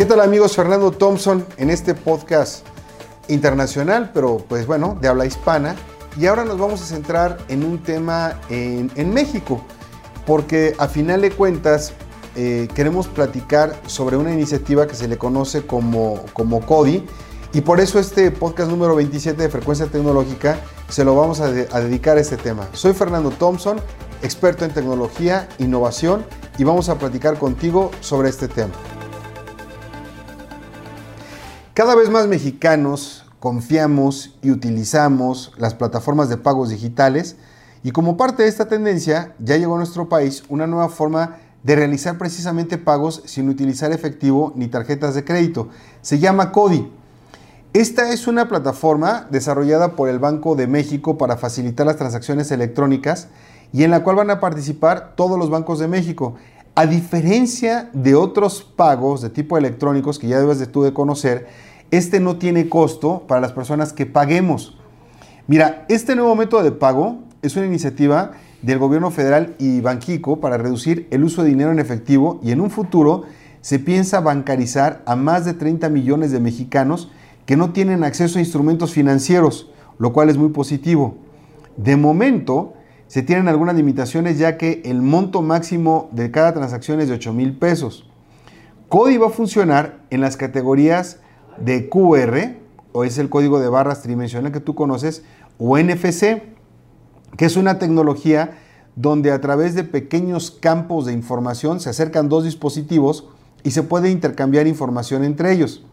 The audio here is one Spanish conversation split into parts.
¿Qué tal amigos? Fernando Thompson en este podcast internacional, pero pues bueno, de habla hispana. Y ahora nos vamos a centrar en un tema en, México, porque a final de cuentas eh, queremos platicar sobre una iniciativa que se le conoce como, como CODI. Y por eso este podcast número 27 de Frecuencia Tecnológica se lo vamos a, a dedicar a este tema. Soy Fernando Thompson, experto en tecnología, innovación, y vamos a platicar contigo sobre este tema. Cada vez más mexicanos confiamos y utilizamos las plataformas de pagos digitales y como parte de esta tendencia ya llegó a nuestro país una nueva forma de realizar precisamente pagos sin utilizar efectivo ni tarjetas de crédito. Se llama CODI. Esta es una plataforma desarrollada por el Banco de México para facilitar las transacciones electrónicas y en la cual van a participar todos los bancos de México. A diferencia de otros pagos de tipo electrónicos que ya debes de tú de conocer, este no tiene costo para las personas que paguemos. Mira, este nuevo método de pago es una iniciativa del gobierno federal y Banquico para reducir el uso de dinero en efectivo y en un futuro se piensa bancarizar a más de 30 millones de mexicanos que no tienen acceso a instrumentos financieros, lo cual es muy positivo. De momento, se tienen algunas limitaciones ya que el monto máximo de cada transacción es de 8 mil pesos. CODI va a funcionar en las categorías de QR, o es el código de barras tridimensional que tú conoces, o NFC, que es una tecnología donde a través de pequeños campos de información se acercan dos dispositivos y se puede intercambiar información entre ellos.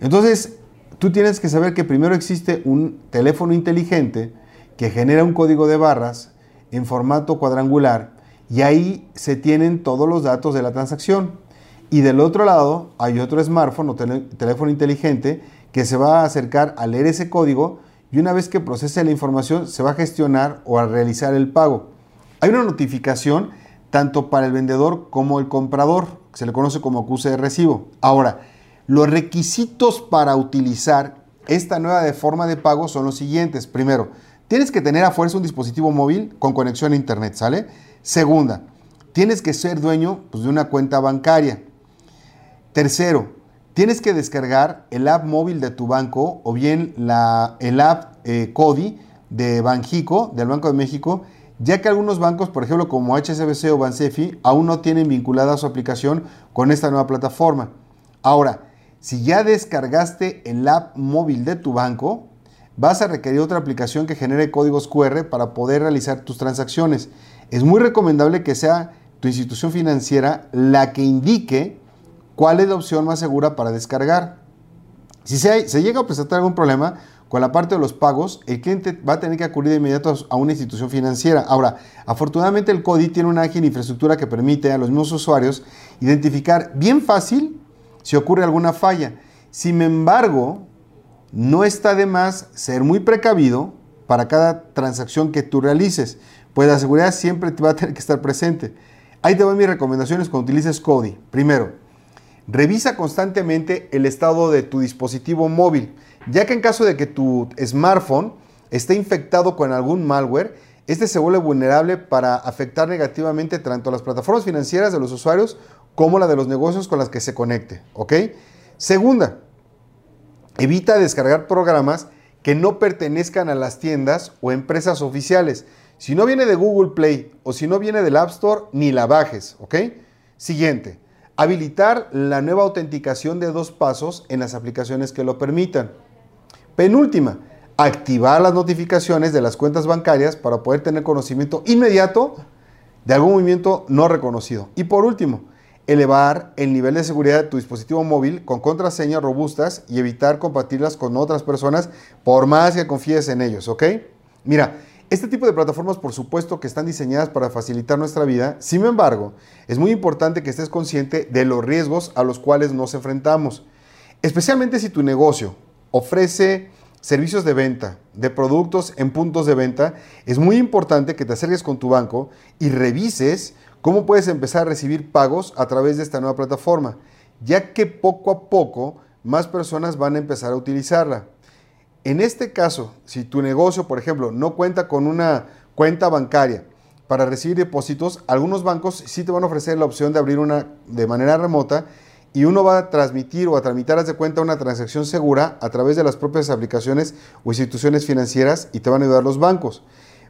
Entonces, tú tienes que saber que primero existe un teléfono inteligente que genera un código de barras en formato cuadrangular y ahí se tienen todos los datos de la transacción. Y del otro lado hay otro smartphone o teléfono inteligente que se va a acercar a leer ese código y una vez que procese la información se va a gestionar o a realizar el pago. Hay una notificación tanto para el vendedor como el comprador, que se le conoce como acuse de recibo. Ahora, los requisitos para utilizar esta nueva forma de pago son los siguientes. Primero, tienes que tener a fuerza un dispositivo móvil con conexión a internet, ¿sale? Segunda, tienes que ser dueño pues, de una cuenta bancaria. Tercero, tienes que descargar el app móvil de tu banco o bien la, el app eh, CODI de Banjico, del Banco de México, ya que algunos bancos, por ejemplo como HSBC o Bansefi, aún no tienen vinculada su aplicación con esta nueva plataforma. Ahora, si ya descargaste el app móvil de tu banco, vas a requerir otra aplicación que genere códigos QR para poder realizar tus transacciones. Es muy recomendable que sea tu institución financiera la que indique cuál es la opción más segura para descargar. Si se, llega a presentar algún problema con la parte de los pagos, el cliente va a tener que acudir de inmediato a una institución financiera. Ahora, afortunadamente el CODI tiene una ágil infraestructura que permite a los mismos usuarios identificar bien fácil si ocurre alguna falla. Sin embargo, no está de más ser muy precavido para cada transacción que tú realices, pues la seguridad siempre te va a tener que estar presente. Ahí te voy mis recomendaciones cuando utilices CODI. Primero, Revisa constantemente el estado de tu dispositivo móvil, ya que en caso de que tu smartphone esté infectado con algún malware, este se vuelve vulnerable para afectar negativamente tanto las plataformas financieras de los usuarios como la de los negocios con las que se conecte. Segunda, evita descargar programas que no pertenezcan a las tiendas o empresas oficiales. Si no viene de Google Play o si no viene del App Store, ni la bajes. ¿ok? Siguiente, Habilitar la nueva autenticación de dos pasos en las aplicaciones que lo permitan. Penúltima, activar las notificaciones de las cuentas bancarias para poder tener conocimiento inmediato de algún movimiento no reconocido. Y por último, elevar el nivel de seguridad de tu dispositivo móvil con contraseñas robustas y evitar compartirlas con otras personas por más que confíes en ellos. Mira, este tipo de plataformas, por supuesto, que están diseñadas para facilitar nuestra vida. Sin embargo, es muy importante que estés consciente de los riesgos a los cuales nos enfrentamos. Especialmente si tu negocio ofrece servicios de venta, de productos en puntos de venta, es muy importante que te acerques con tu banco y revises cómo puedes empezar a recibir pagos a través de esta nueva plataforma, ya que poco a poco más personas van a empezar a utilizarla. En este caso, si tu negocio, por ejemplo, no cuenta con una cuenta bancaria para recibir depósitos, algunos bancos sí te van a ofrecer la opción de abrir una de manera remota y uno va a transmitir o a tramitar, de cuenta, una transacción segura a través de las propias aplicaciones o instituciones financieras y te van a ayudar los bancos.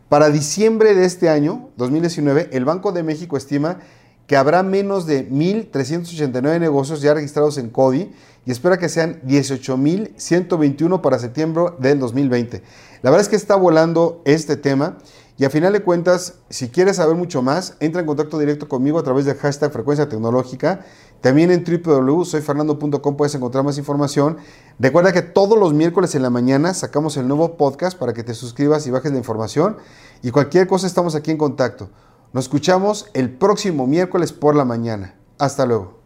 Para diciembre de este año, 2019, el Banco de México estima que habrá menos de 1.389 negocios ya registrados en CODI y espera que sean 18.121 para septiembre del 2020. La verdad es que está volando este tema y a final de cuentas, si quieres saber mucho más, entra en contacto directo conmigo a través del hashtag frecuencia tecnológica. También en www.soyfernando.com puedes encontrar más información. Recuerda que todos los miércoles en la mañana sacamos el nuevo podcast para que te suscribas y bajes la información. Y cualquier cosa estamos aquí en contacto. Nos escuchamos el próximo miércoles por la mañana. Hasta luego.